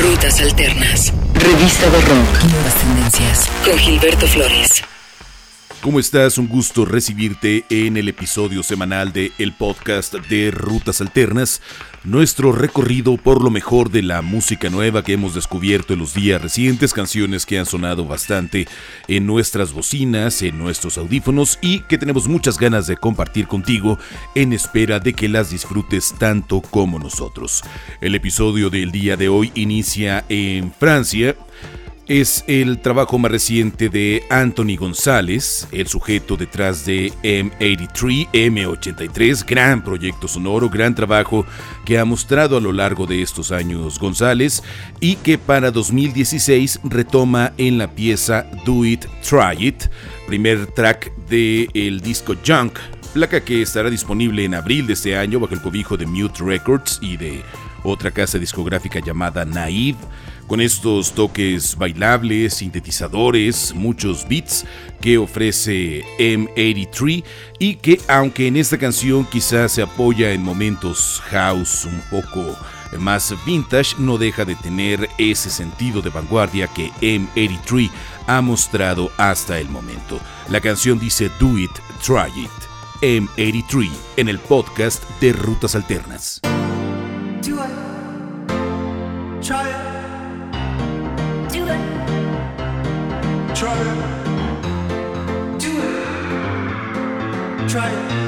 Rutas Alternas. Revista de Rock. Nuevas tendencias. Con Gilberto Flores. ¿Cómo estás? Un gusto recibirte en el episodio semanal de el podcast de Rutas Alternas, nuestro recorrido por lo mejor de la música nueva que hemos descubierto en los días recientes, canciones que han sonado bastante en nuestras bocinas, en nuestros audífonos y que tenemos muchas ganas de compartir contigo en espera de que las disfrutes tanto como nosotros. El episodio del día de hoy inicia en Francia es el trabajo más reciente de Anthony González, el sujeto detrás de M83, M83, gran proyecto sonoro, gran trabajo que ha mostrado a lo largo de estos años González y que para 2016 retoma en la pieza Do It, Try It, primer track del el disco Junk, placa que estará disponible en abril de este año bajo el cobijo de Mute Records y de otra casa discográfica llamada Naive con estos toques bailables, sintetizadores, muchos beats que ofrece M83 y que aunque en esta canción quizás se apoya en momentos house un poco más vintage, no deja de tener ese sentido de vanguardia que M83 ha mostrado hasta el momento. La canción dice Do It, Try It. M83 en el podcast de Rutas Alternas. Try it. Do it. Try it.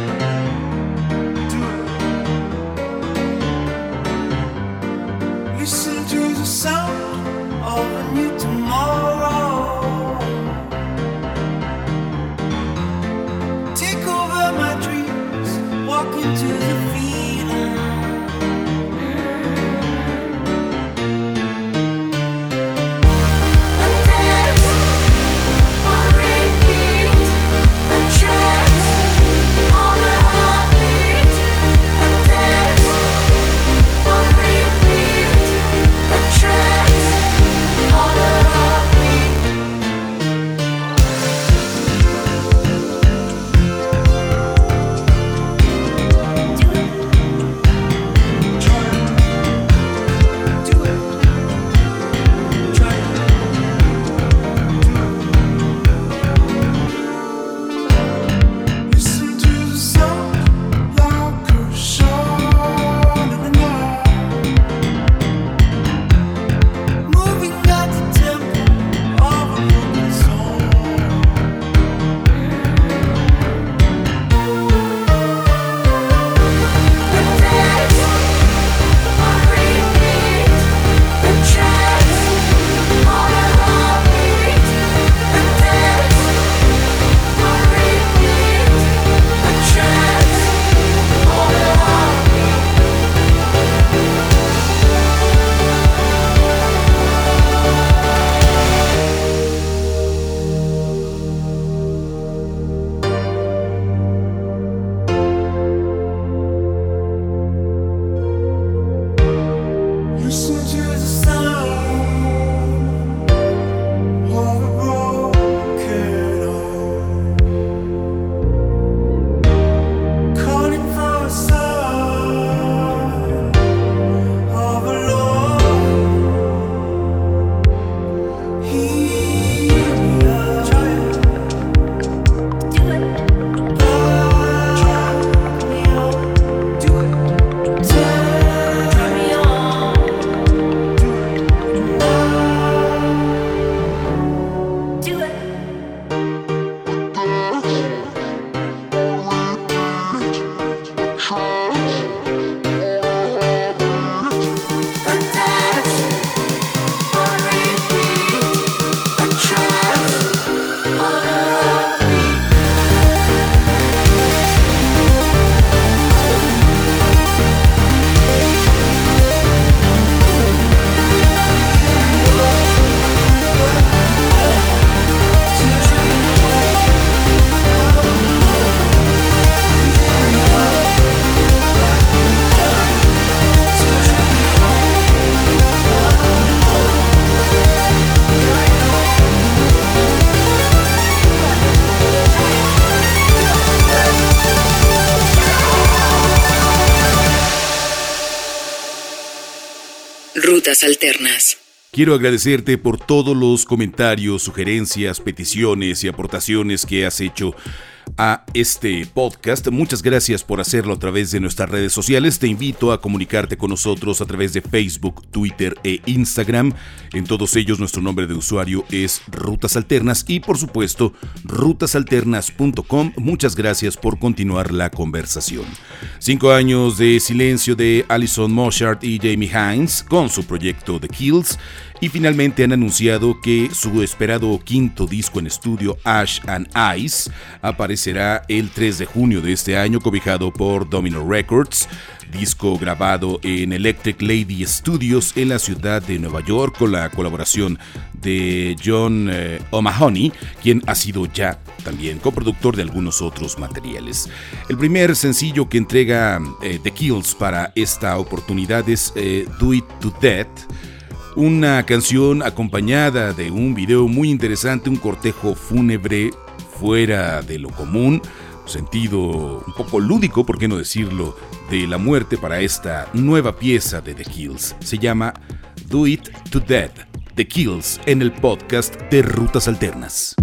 Alternas. Quiero agradecerte por todos los comentarios, sugerencias, peticiones y aportaciones que has hecho a este podcast. Muchas gracias por hacerlo a través de nuestras redes sociales. Te invito a comunicarte con nosotros a través de Facebook, Twitter e Instagram. En todos ellos nuestro nombre de usuario es Rutas Alternas y por supuesto rutasalternas.com. Muchas gracias por continuar la conversación. Cinco años de silencio de Alison Moshart y Jamie Hines con su proyecto The Kills y finalmente han anunciado que su esperado quinto disco en estudio, Ash and Ice, aparecerá el 3 de junio de este año, cobijado por Domino Records. Disco grabado en Electric Lady Studios en la ciudad de Nueva York con la colaboración de John eh, O'Mahony, quien ha sido ya también coproductor de algunos otros materiales. El primer sencillo que entrega eh, The Kills para esta oportunidad es eh, Do It to Death una canción acompañada de un video muy interesante, un cortejo fúnebre fuera de lo común, sentido un poco lúdico, por qué no decirlo, de la muerte para esta nueva pieza de The Kills. Se llama Do It to Death, The Kills, en el podcast de Rutas Alternas.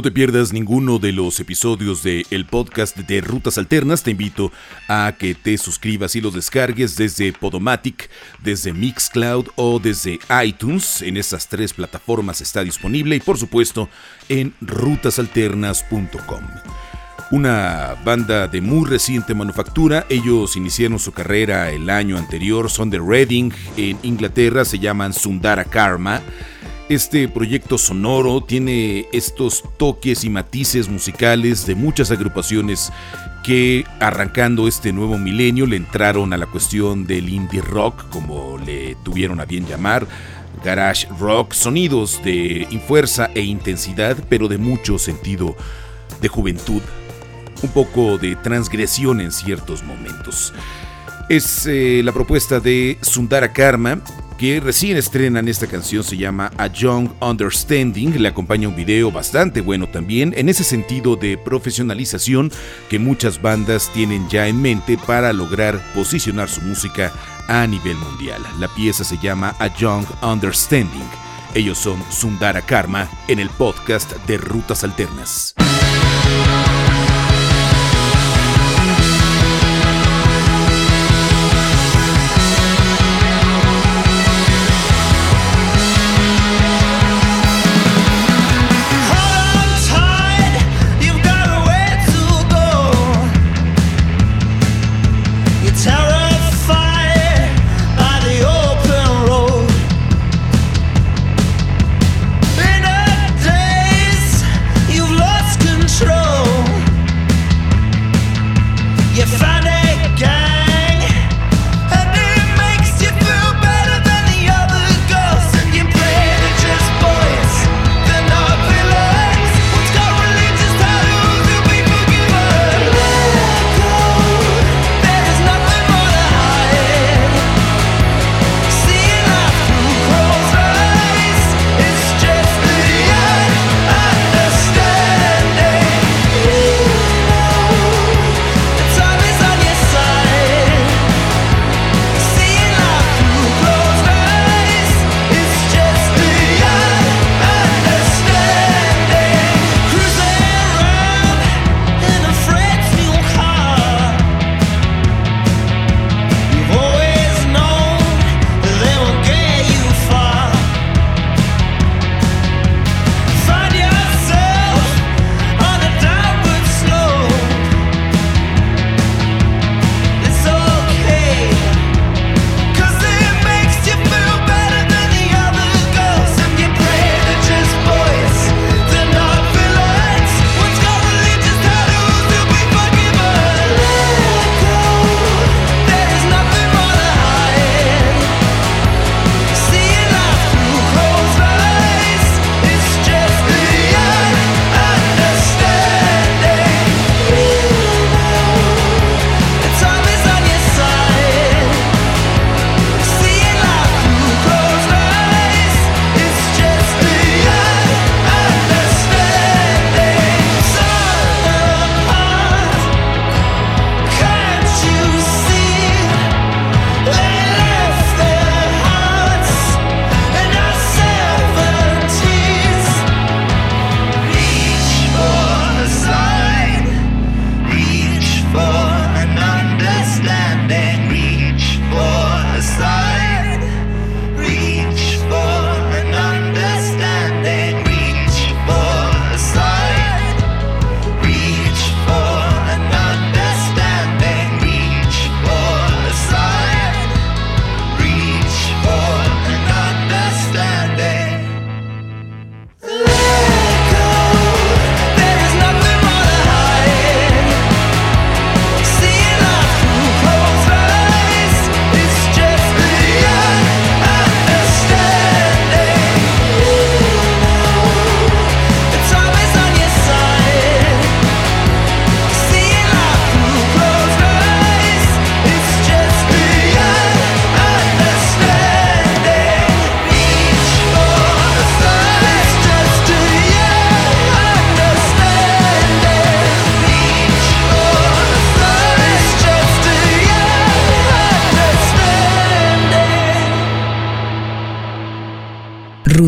No te pierdas ninguno de los episodios de el podcast de Rutas Alternas. Te invito a que te suscribas y los descargues desde Podomatic, desde Mixcloud o desde iTunes. En esas tres plataformas está disponible y por supuesto en rutasalternas.com. Una banda de muy reciente manufactura, ellos iniciaron su carrera el año anterior, son de Reading en Inglaterra, se llaman Sundara Karma. Este proyecto sonoro tiene estos toques y matices musicales de muchas agrupaciones que arrancando este nuevo milenio le entraron a la cuestión del indie rock, como le tuvieron a bien llamar, garage rock, sonidos de fuerza e intensidad, pero de mucho sentido de juventud, un poco de transgresión en ciertos momentos. Es eh, la propuesta de Sundara Karma, que recién estrenan esta canción, se llama A Young Understanding, le acompaña un video bastante bueno también, en ese sentido de profesionalización que muchas bandas tienen ya en mente para lograr posicionar su música a nivel mundial. La pieza se llama A Young Understanding. Ellos son Sundara Karma en el podcast de Rutas Alternas.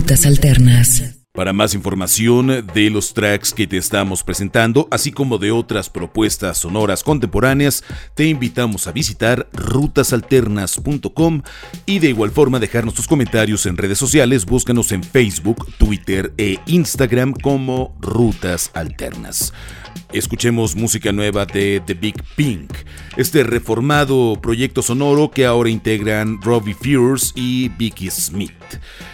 Rutas Alternas. Para más información de los tracks que te estamos presentando, así como de otras propuestas sonoras contemporáneas, te invitamos a visitar rutasalternas.com y de igual forma dejarnos tus comentarios en redes sociales, búscanos en Facebook, Twitter e Instagram como Rutas Alternas. Escuchemos música nueva de The Big Pink, este reformado proyecto sonoro que ahora integran Robbie Furs y Vicky Smith.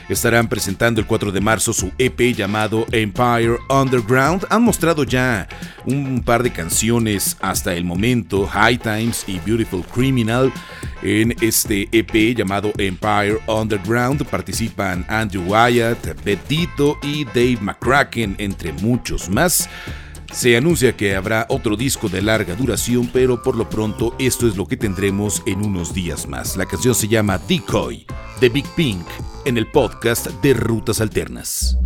Estarán presentando el 4 de marzo su EP llamado Empire Underground. Han mostrado ya un par de canciones hasta el momento, High Times y Beautiful Criminal. En este EP llamado Empire Underground participan Andrew Wyatt, Betito y Dave McCracken, entre muchos más. Se anuncia que habrá otro disco de larga duración, pero por lo pronto esto es lo que tendremos en unos días más. La canción se llama Decoy, de Big Pink, en el podcast de Rutas Alternas.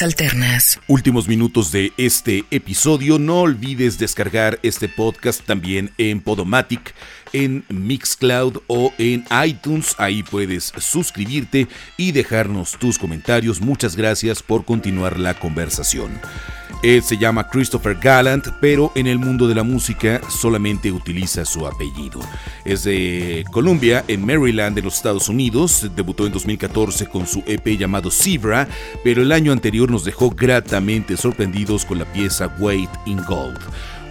Alternas. Últimos minutos de este episodio. No olvides descargar este podcast también en Podomatic, en Mixcloud o en iTunes. Ahí puedes suscribirte y dejarnos tus comentarios. Muchas gracias por continuar la conversación. Él se llama Christopher Gallant, pero en el mundo de la música solamente utiliza su apellido. Es de Columbia, en Maryland, de los Estados Unidos. Debutó en 2014 con su EP llamado Zebra, pero el año anterior nos dejó gratamente sorprendidos con la pieza Wait in Gold.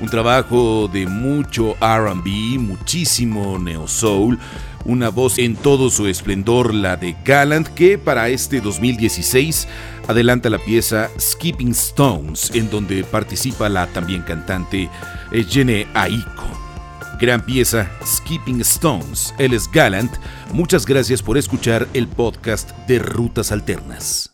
Un trabajo de mucho RB, muchísimo neo soul, una voz en todo su esplendor, la de Gallant, que para este 2016 adelanta la pieza Skipping Stones, en donde participa la también cantante eh, Jene Aiko. Gran pieza, Skipping Stones. Él es Gallant. Muchas gracias por escuchar el podcast de Rutas Alternas.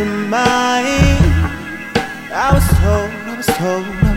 Of told, I was told, I was told